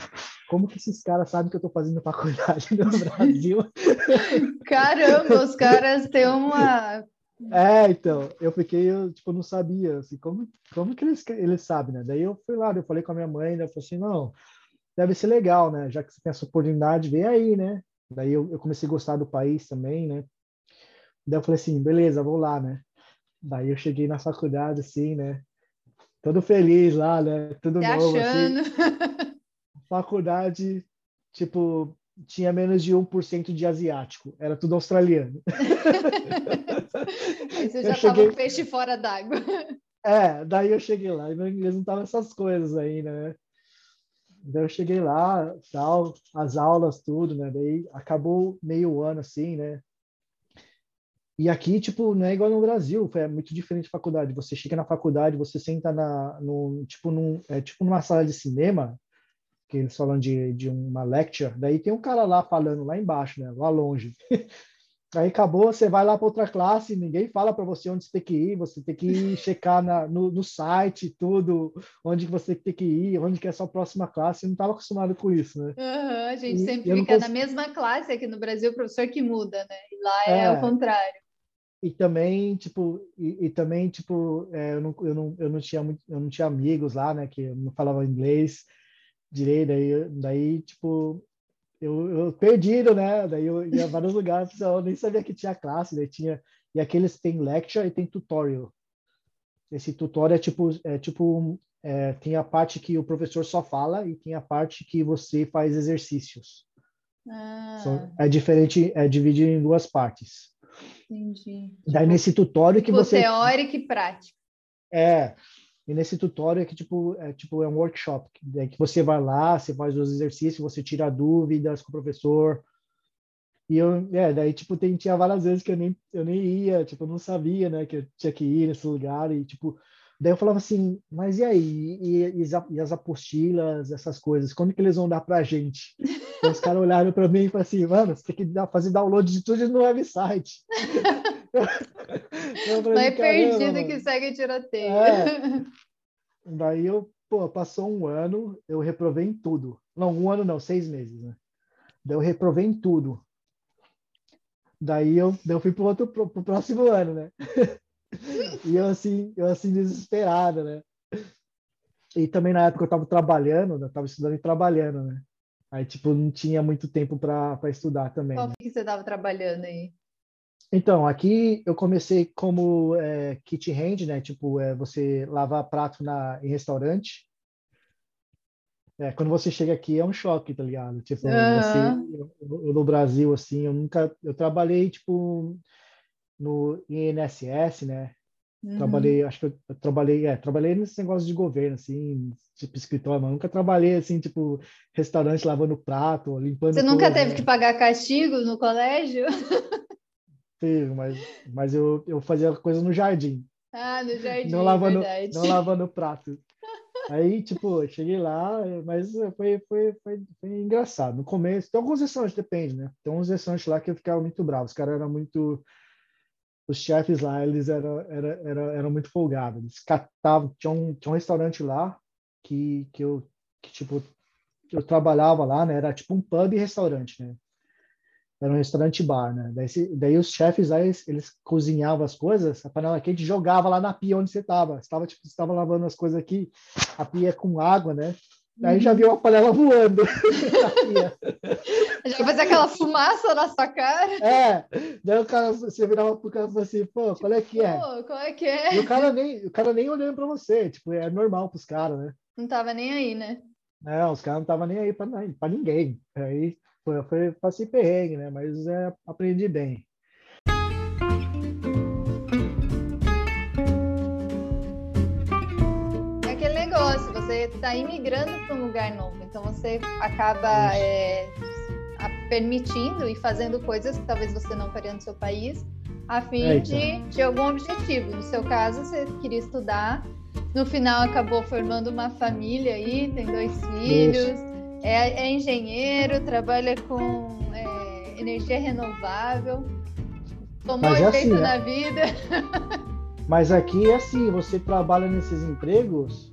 como que esses caras sabem que eu estou fazendo faculdade no Brasil? Caramba, os caras têm uma... É, então, eu fiquei, eu, tipo, não sabia, assim, como, como que eles, eles sabem, né? Daí eu fui lá, eu falei com a minha mãe, né? Eu falei assim, não, deve ser legal, né? Já que você tem essa oportunidade, vem aí, né? Daí eu, eu comecei a gostar do país também, né? Daí eu falei assim, beleza, vou lá, né? Daí eu cheguei na faculdade, assim, né? todo feliz lá, né? Tudo Se novo. achando. Assim. Faculdade, tipo, tinha menos de 1% de asiático, era tudo australiano. Aí você já estava cheguei... peixe fora d'água. É, daí eu cheguei lá e meu inglês não tava essas coisas ainda, né? Daí eu cheguei lá, tal, as aulas, tudo, né? Daí acabou meio ano assim, né? E aqui, tipo, não é igual no Brasil, é muito diferente de faculdade. Você chega na faculdade, você senta na, no, tipo, num, é, tipo numa sala de cinema, que eles falam de, de uma lecture, daí tem um cara lá falando lá embaixo, né? Lá longe. Aí acabou, você vai lá para outra classe, ninguém fala para você onde você tem que ir, você tem que checar na, no, no, site tudo, onde você tem que ir, onde que é a sua próxima classe. Eu não estava acostumado com isso, né? Uhum, a gente e, sempre fica cons... na mesma classe aqui no Brasil, o professor que muda, né? E lá é, é o contrário. E também, tipo, e, e também, tipo, é, eu, não, eu, não, eu, não tinha muito, eu não tinha amigos lá, né, que não falavam inglês direito, daí, daí tipo, eu, eu perdido, né? Daí eu ia a vários lugares, eu nem sabia que tinha classe, daí tinha e aqueles tem lecture e tem tutorial. Esse tutorial é tipo é tipo é, tem a parte que o professor só fala e tem a parte que você faz exercícios. Ah. é diferente, é dividido em duas partes. Entendi. Daí tipo, nesse tutorial que tipo você teórico e prático. É, e nesse tutorial que tipo é tipo é um workshop, é que você vai lá, você faz os exercícios, você tira dúvidas com o professor. E eu, é, daí tipo tem tinha várias vezes que eu nem eu nem ia, tipo, eu não sabia, né, que eu tinha que ir nesse lugar e tipo Daí eu falava assim, mas e aí? E, e, e, as apostilas, essas coisas, como que eles vão dar pra gente? Então, os caras olharam para mim e falaram assim, mano, você tem que dar, fazer download de tudo no website. Vai perdido mano. que segue tiroteio. É. Daí eu, pô, passou um ano, eu reprovei em tudo. Não, um ano não, seis meses, né? Daí eu reprovei em tudo. Daí eu, daí eu fui pro outro, pro, pro próximo ano, né? e eu assim, eu assim desesperado, né? E também na época eu estava trabalhando, eu estava estudando e trabalhando, né? Aí, tipo, não tinha muito tempo para estudar também. Qual né? que você estava trabalhando aí? Então, aqui eu comecei como é, kit hand, né? Tipo, é, você lavar prato na, em restaurante. É, quando você chega aqui é um choque, tá ligado? Tipo, uhum. você, eu, eu, no Brasil, assim, eu nunca... Eu trabalhei, tipo, no INSS, né? Uhum. Trabalhei, acho que eu, eu, trabalhei, é, trabalhei nesse negócio de governo, assim, tipo escritório, mas nunca trabalhei, assim, tipo, restaurante lavando prato, limpando. Você nunca teve né? que pagar castigo no colégio? Sim, mas, mas eu, eu fazia coisa no jardim. Ah, no jardim, não lavando, verdade. Não lavando prato. Aí, tipo, cheguei lá, mas foi, foi, foi, foi, engraçado. No começo, tem alguns restaurantes, depende, né? Tem uns restaurantes lá que eu ficava muito bravo. Os caras eram muito. Os chefes lá, eles eram, eram, eram, eram muito folgados. Eles catavam. Tinha um, tinha um restaurante lá que, que eu, que, tipo, eu trabalhava lá, né? Era tipo um pub e restaurante, né? Era um restaurante bar, né? Daí, daí os chefes aí, eles, cozinhavam as coisas, a panela quente jogava lá na pia onde você estava. Estava tipo, estava lavando as coisas aqui, a pia é com água, né? Daí uhum. já viu a panela voando. Já fazia aquela fumaça na sua cara. É, daí o cara, você virava pro cara e falou assim, pô, qual é que é? Pô, qual é que é? E o cara nem, o cara nem olhando para você, tipo, é normal pros caras, né? Não tava nem aí, né? É, os caras não estavam nem aí para ninguém. Aí foi, foi passei perrengue, né? Mas é, aprendi bem. É aquele negócio, você está imigrando para um lugar novo, então você acaba é, permitindo e fazendo coisas que talvez você não faria no seu país, a fim é, então. de, de algum objetivo. No seu caso, você queria estudar, no final acabou formando uma família aí, tem dois filhos. Isso é, é engenheiro, trabalha com é, energia renovável, tomou é efeito assim, na né? vida. Mas aqui é assim, você trabalha nesses empregos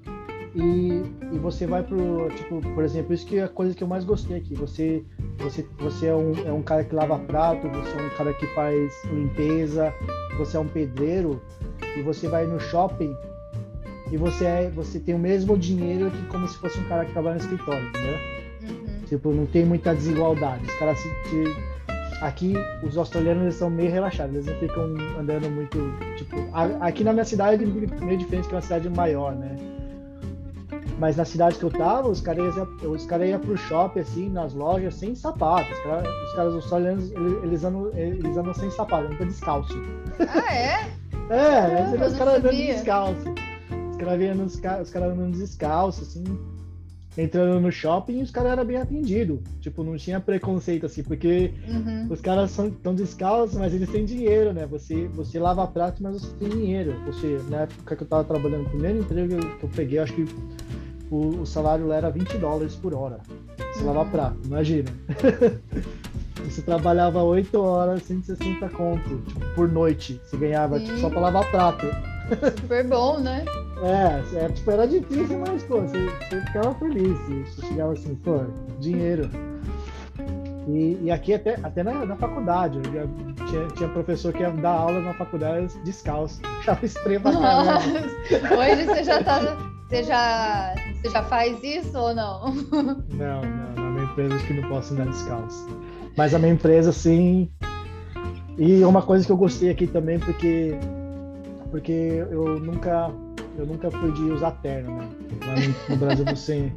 e, e você vai pro, tipo, por exemplo, isso que é a coisa que eu mais gostei aqui. Você, você, você é, um, é um cara que lava prato, você é um cara que faz limpeza, você é um pedreiro e você vai no shopping e você é, você tem o mesmo dinheiro que como se fosse um cara que trabalha no escritório, entendeu? Tipo, não tem muita desigualdade. Os caras se, aqui os australianos eles são meio relaxados, eles não ficam andando muito, tipo, aqui na minha cidade é meio diferente que é uma cidade maior, né? Mas na cidade que eu tava, os caras iam, os cara iam pro shopping, assim, nas lojas, sem sapato. Os, cara, os caras australianos, eles, eles, andam, eles andam sem sapato, andam descalço. Ah, é? é, mas os caras andando descalço. Os caras cara andando descalço, assim, entrando no shopping os caras eram bem atendidos. Tipo, não tinha preconceito, assim, porque uhum. os caras são tão descalços, mas eles têm dinheiro, né? Você, você lava prato, mas você tem dinheiro. Você, na época que eu tava trabalhando, no primeiro emprego que eu peguei, acho que o, o salário lá era 20 dólares por hora. Você uhum. lava prato, imagina. você trabalhava 8 horas, 160 conto, tipo, por noite. Você ganhava tipo, só pra lavar prato. Super bom, né? É, é, tipo, era difícil, mas, pô, você, você ficava feliz. Você chegava assim, pô, dinheiro. E, e aqui até, até na, na faculdade, tinha, tinha professor que ia dar aula na faculdade descalço. Achava extrema Hoje você já tá. Você já, você já faz isso ou não? Não, não, na minha empresa acho que não posso andar descalço. Mas a minha empresa, sim. E uma coisa que eu gostei aqui também, porque, porque eu nunca eu nunca fui de usar terno, né? Lá no, no Brasil você.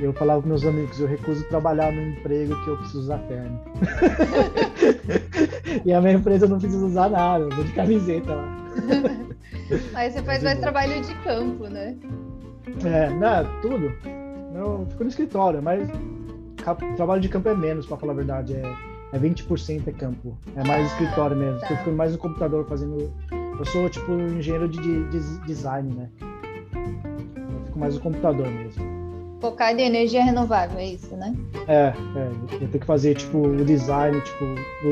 Eu falava com meus amigos, eu recuso trabalhar no emprego que eu preciso usar terno. e a minha empresa não precisa usar nada, eu vou de camiseta lá. Aí você faz mais trabalho de campo, né? É, não, tudo. Eu fico no escritório, mas trabalho de campo é menos, para falar a verdade. É, é 20% é campo. É mais ah, escritório mesmo. Tá. Eu fico mais no computador fazendo eu sou, tipo, engenheiro de, de, de design, né? Eu fico mais no computador mesmo. Focado em energia renovável, é isso, né? É, é. Eu tenho que fazer, tipo, o design, tipo,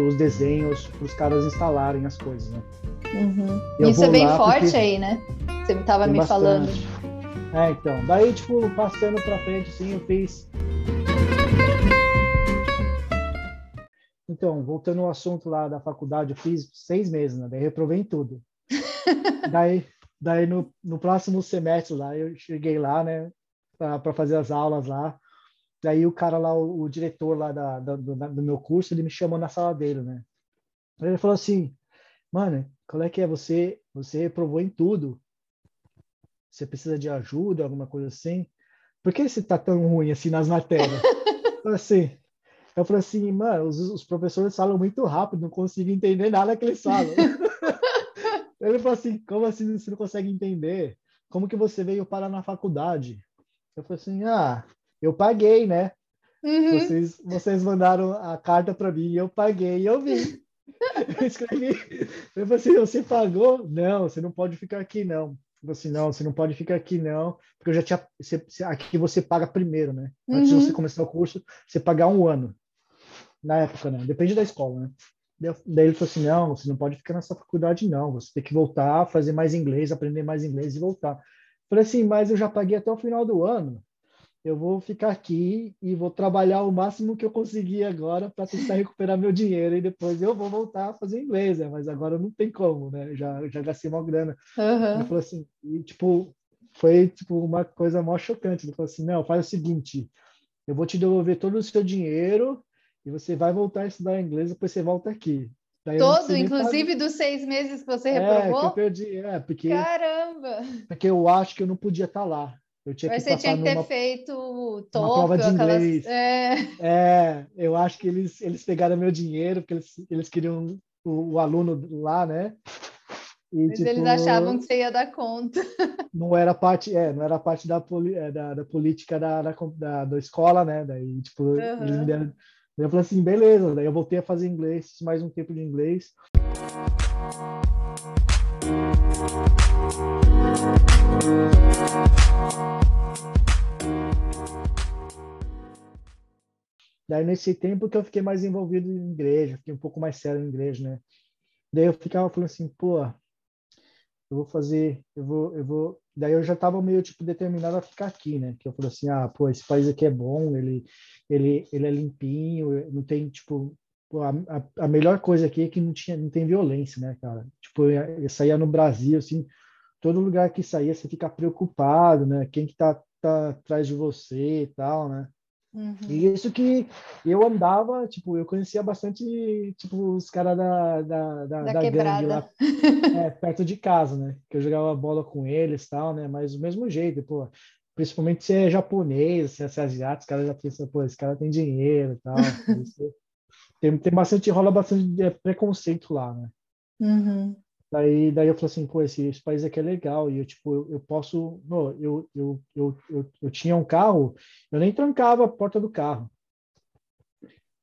os desenhos para os caras instalarem as coisas, né? Uhum. Isso é bem forte aí, né? Você estava me bastante. falando. É, então. Daí, tipo, passando para frente, assim, eu fiz Então, voltando ao assunto lá da faculdade, eu fiz seis meses, né? Daí reprovei em tudo. Daí, daí no, no próximo semestre lá, eu cheguei lá, né, para fazer as aulas lá. Daí o cara lá, o, o diretor lá da, da, do, do, meu curso, ele me chamou na sala dele, né? Ele falou assim, mano, qual é que é você? Você reprovou em tudo. Você precisa de ajuda, alguma coisa assim? Por que você tá tão ruim assim nas matérias? assim, eu falei assim, mano, os, os professores falam muito rápido, não consigo entender nada que eles falam. Ele falou assim, como assim você não consegue entender? Como que você veio parar na faculdade? Eu falei assim, ah, eu paguei, né? Uhum. Vocês, vocês mandaram a carta para mim, eu paguei e eu vim. eu escrevi. Eu falei assim, você pagou? Não, você não pode ficar aqui, não. Eu falei assim, não, você não pode ficar aqui, não, porque eu já tinha. Você, aqui você paga primeiro, né? Antes uhum. de você começar o curso, você pagar um ano na época, né? Depende da escola, né? Daí ele falou assim: não, você não pode ficar nessa faculdade, não. Você tem que voltar, fazer mais inglês, aprender mais inglês e voltar. Falei assim, mas eu já paguei até o final do ano. Eu vou ficar aqui e vou trabalhar o máximo que eu conseguir agora para tentar recuperar meu dinheiro e depois eu vou voltar a fazer inglês, né? Mas agora não tem como, né? Já, já gastei uma grana. Uhum. Ele falou assim, e tipo, foi tipo uma coisa mó chocante. Ele falou assim: não, faz o seguinte, eu vou te devolver todo o seu dinheiro e você vai voltar a estudar inglês, depois você volta aqui. Daí Todo, inclusive dos seis meses que você reprovou? É, eu perdi, é, porque... Caramba! Porque eu acho que eu não podia estar lá. Eu tinha Mas que você tinha que ter numa, feito TOEFL, prova de aquelas... inglês. É. é, eu acho que eles, eles pegaram meu dinheiro, porque eles, eles queriam o, o aluno lá, né? E, Mas tipo, eles achavam que você ia dar conta. Não era parte, é, não era parte da, é, da, da política da, da, da, da, escola, né? Daí, tipo, uhum. eles me deram eu falei assim, beleza. Daí eu voltei a fazer inglês, mais um tempo de inglês. Daí nesse tempo que eu fiquei mais envolvido em igreja, fiquei um pouco mais sério em igreja, né? Daí eu ficava falando assim, pô, eu vou fazer, eu vou, eu vou. Daí eu já estava meio tipo determinado a ficar aqui, né? Que eu falei assim, ah, pô, esse país aqui é bom, ele ele, ele é limpinho, não tem, tipo, a, a, melhor coisa aqui é que não, tinha, não tem violência, né, cara? Tipo, eu, saía no Brasil, assim, todo lugar que saía você fica preocupado, né? Quem que tá, tá atrás de você e tal, né? Uhum. E isso que eu andava, tipo, eu conhecia bastante, tipo, os caras da, da, da, da, da gangue lá, é, perto de casa, né? Que eu jogava bola com eles e tal, né? Mas do mesmo jeito, pô, principalmente se é japonês, se é, se é asiático, os caras já pensam, pô, esse cara tem dinheiro e tal. tem, tem bastante, rola bastante é, preconceito lá, né? Uhum. Daí, daí eu falei assim, pô, esse, esse país aqui é legal, e eu, tipo, eu, eu posso, não, eu, eu, eu, eu, eu tinha um carro, eu nem trancava a porta do carro.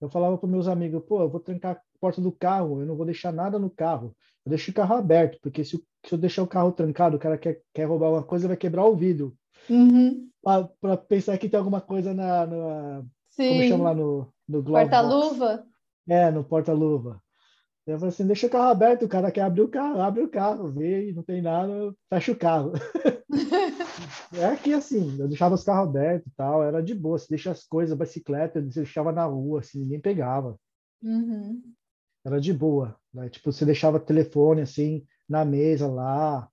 Eu falava para meus amigos, pô, eu vou trancar a porta do carro, eu não vou deixar nada no carro, eu deixo o carro aberto, porque se, se eu deixar o carro trancado, o cara quer, quer roubar uma coisa, vai quebrar o vidro. Uhum. Para pensar que tem alguma coisa na, na como chama lá no, no Porta-luva? É, no porta-luva. Eu falei assim, deixa o carro aberto, o cara quer abrir o carro, abre o carro, vê não tem nada, fecha o carro. é que assim, eu deixava os carros abertos e tal, era de boa, você deixa as coisas, bicicleta, você deixava na rua, assim, ninguém pegava. Uhum. Era de boa, né? tipo, você deixava telefone, assim, na mesa lá,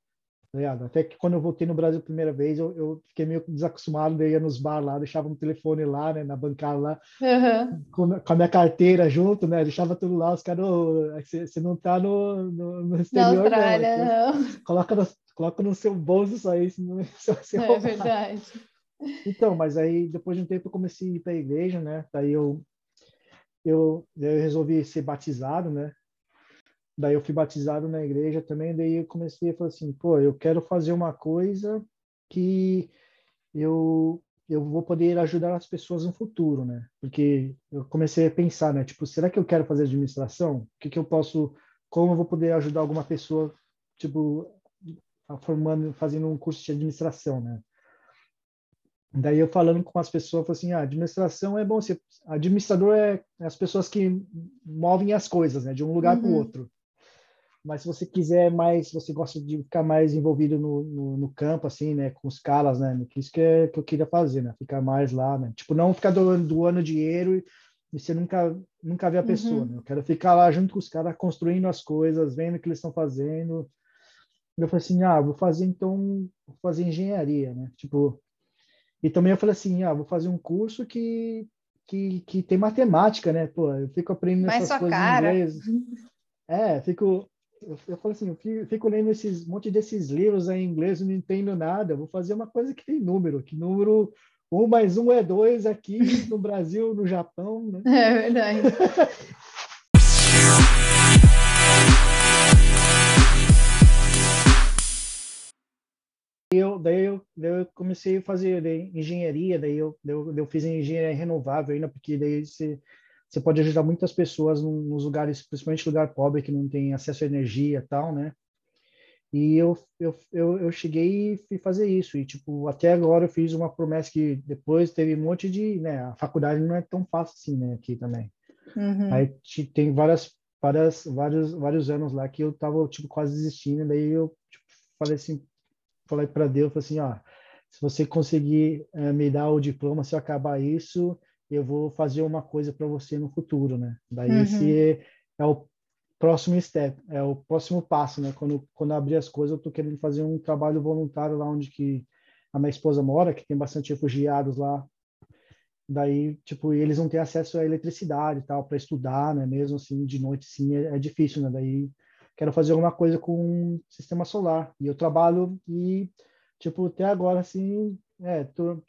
Tá Até que quando eu voltei no Brasil a primeira vez, eu, eu fiquei meio desacostumado, eu ia nos bar lá, deixava um telefone lá, né, na bancada lá, uhum. com, com, a minha carteira junto, né, deixava tudo lá, os caras, você não tá no, no, no exterior, Austrália, não. não. Coloca, no, coloca no seu bolso isso aí, senão você vai ser É verdade. Então, mas aí, depois de um tempo, eu comecei a ir para a igreja, né, daí eu, eu, eu resolvi ser batizado, né, Daí eu fui batizado na igreja também, daí eu comecei a falar assim, pô, eu quero fazer uma coisa que eu eu vou poder ajudar as pessoas no futuro, né? Porque eu comecei a pensar, né? Tipo, será que eu quero fazer administração? O que que eu posso, como eu vou poder ajudar alguma pessoa, tipo, formando, fazendo um curso de administração, né? Daí eu falando com as pessoas, falei assim, ah, administração é bom, você, administrador é as pessoas que movem as coisas, né, de um lugar uhum. para o outro. Mas se você quiser mais, se você gosta de ficar mais envolvido no, no, no, campo, assim, né, com os caras, né, isso que, é, que eu queria fazer, né, ficar mais lá, né, tipo, não ficar doando, doando dinheiro e, e você nunca, nunca vê a pessoa, uhum. né, eu quero ficar lá junto com os caras, construindo as coisas, vendo o que eles estão fazendo. Eu falei assim, ah, vou fazer então, vou fazer engenharia, né, tipo, e também eu falei assim, ah, vou fazer um curso que que, que tem matemática, né? Pô, eu fico aprendendo Mais essas coisas cara. em inglês. É, fico eu, eu falo assim, eu fico, fico lendo esses monte desses livros em inglês, não entendo nada. vou fazer uma coisa que tem número, que número um mais um é dois aqui no Brasil, no Japão, né? É verdade. eu, daí, eu, daí eu comecei a fazer engenharia, daí eu, daí eu, eu fiz engenharia renovável ainda, porque daí você você pode ajudar muitas pessoas nos lugares, principalmente lugar pobre que não tem acesso à energia e tal, né? E eu, eu, eu, eu cheguei e fui fazer isso. E, tipo, até agora eu fiz uma promessa que depois teve um monte de, né? A faculdade não é tão fácil assim, né? Aqui também. Uhum. Aí tem várias, várias, vários, vários anos lá que eu tava, tipo, quase desistindo. Daí eu tipo, falei assim, falei para Deus, falei assim, ó, se você conseguir é, me dar o diploma, se eu acabar isso, eu vou fazer uma coisa para você no futuro, né? Daí uhum. esse é o próximo step, é o próximo passo, né? Quando quando abrir as coisas, eu tô querendo fazer um trabalho voluntário lá onde que a minha esposa mora, que tem bastante refugiados lá. Daí, tipo, eles não têm acesso à eletricidade e tal para estudar, né? Mesmo assim, de noite, sim, é, é difícil, né? Daí quero fazer alguma coisa com sistema solar. E eu trabalho e, tipo, até agora, assim, é, tô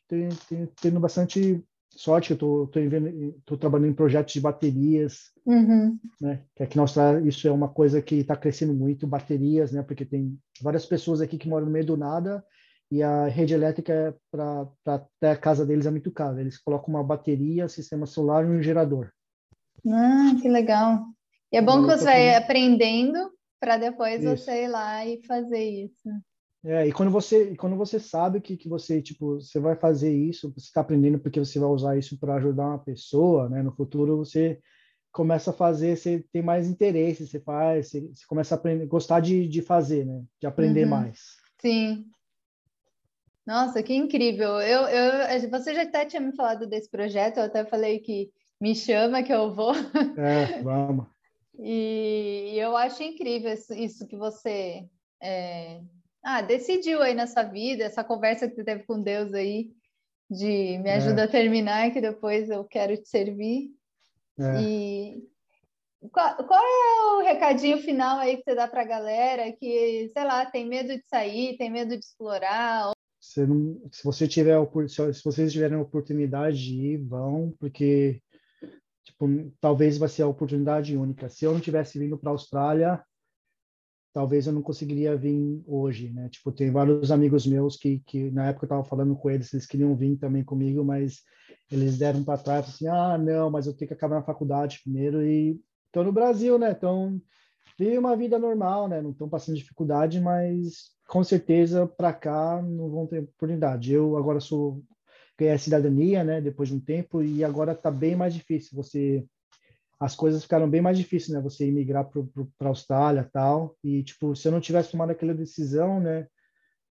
tendo bastante sorte que eu estou trabalhando em projetos de baterias, uhum. né? Que aqui na Austrália isso é uma coisa que está crescendo muito, baterias, né? Porque tem várias pessoas aqui que moram no meio do nada e a rede elétrica para até a casa deles é muito cara. Eles colocam uma bateria, sistema solar e um gerador. Ah, que legal. E é bom que você vai aprendendo para depois isso. você ir lá e fazer isso. É, e quando você, quando você sabe que, que você, tipo, você vai fazer isso, você está aprendendo porque você vai usar isso para ajudar uma pessoa, né? No futuro você começa a fazer, você tem mais interesse, você faz, você, você começa a aprender, gostar de, de fazer, né? De aprender uhum. mais. Sim. Nossa, que incrível. Eu, eu, você já até tinha me falado desse projeto, eu até falei que me chama que eu vou. É, vamos. e eu acho incrível isso, isso que você é, ah, decidiu aí na sua vida, essa conversa que você teve com Deus aí, de me ajuda é. a terminar, que depois eu quero te servir. É. E qual, qual, é o recadinho final aí que você dá para a galera que, sei lá, tem medo de sair, tem medo de explorar? Você não, se você tiver se vocês tiverem a oportunidade de ir, vão, porque tipo, talvez vai ser a oportunidade única. Se eu não tivesse vindo para a Austrália, talvez eu não conseguiria vir hoje, né? Tipo, tem vários amigos meus que, que na época eu estava falando com eles, eles queriam vir também comigo, mas eles deram para trás, assim, ah, não, mas eu tenho que acabar na faculdade primeiro e estou no Brasil, né? Então, vive uma vida normal, né? Não estão passando dificuldade, mas com certeza para cá não vão ter oportunidade. Eu agora sou ganhei a cidadania, né? Depois de um tempo e agora está bem mais difícil você as coisas ficaram bem mais difíceis, né? Você imigrar para a Austrália tal. E, tipo, se eu não tivesse tomado aquela decisão, né?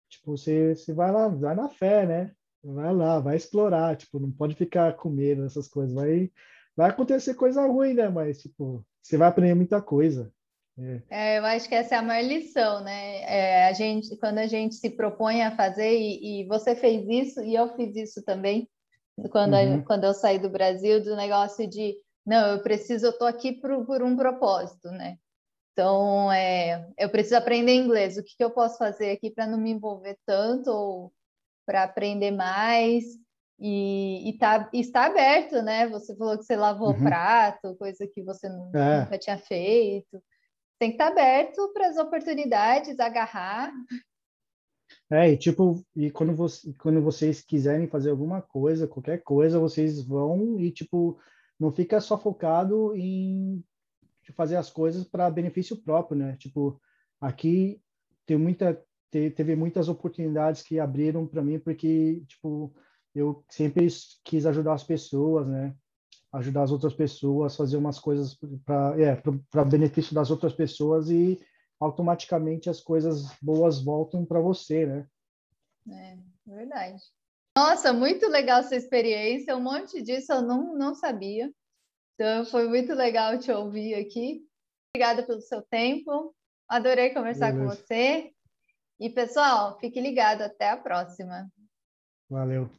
Tipo, você, você vai lá, vai na fé, né? Vai lá, vai explorar. Tipo, não pode ficar com medo dessas coisas. Vai, vai acontecer coisa ruim, né? Mas, tipo, você vai aprender muita coisa. É. É, eu acho que essa é a maior lição, né? É, a gente, quando a gente se propõe a fazer, e, e, você fez isso, e eu fiz isso também, quando, uhum. a, quando eu saí do Brasil, do negócio de não, eu preciso, eu tô aqui por, por um propósito, né? Então, é, eu preciso aprender inglês. O que, que eu posso fazer aqui para não me envolver tanto ou para aprender mais? E, e, tá, e está aberto, né? Você falou que você lavou uhum. prato, coisa que você é. nunca tinha feito. Tem que estar tá aberto para as oportunidades, agarrar. É, e tipo, e quando, você, quando vocês quiserem fazer alguma coisa, qualquer coisa, vocês vão e, tipo, não fica só focado em fazer as coisas para benefício próprio, né? Tipo, aqui tem muita teve muitas oportunidades que abriram para mim porque tipo eu sempre quis ajudar as pessoas, né? Ajudar as outras pessoas, fazer umas coisas para é, para benefício das outras pessoas e automaticamente as coisas boas voltam para você, né? É, verdade. Nossa, muito legal essa experiência. Um monte disso eu não, não sabia. Então, foi muito legal te ouvir aqui. Obrigada pelo seu tempo. Adorei conversar Beleza. com você. E, pessoal, fique ligado. Até a próxima. Valeu.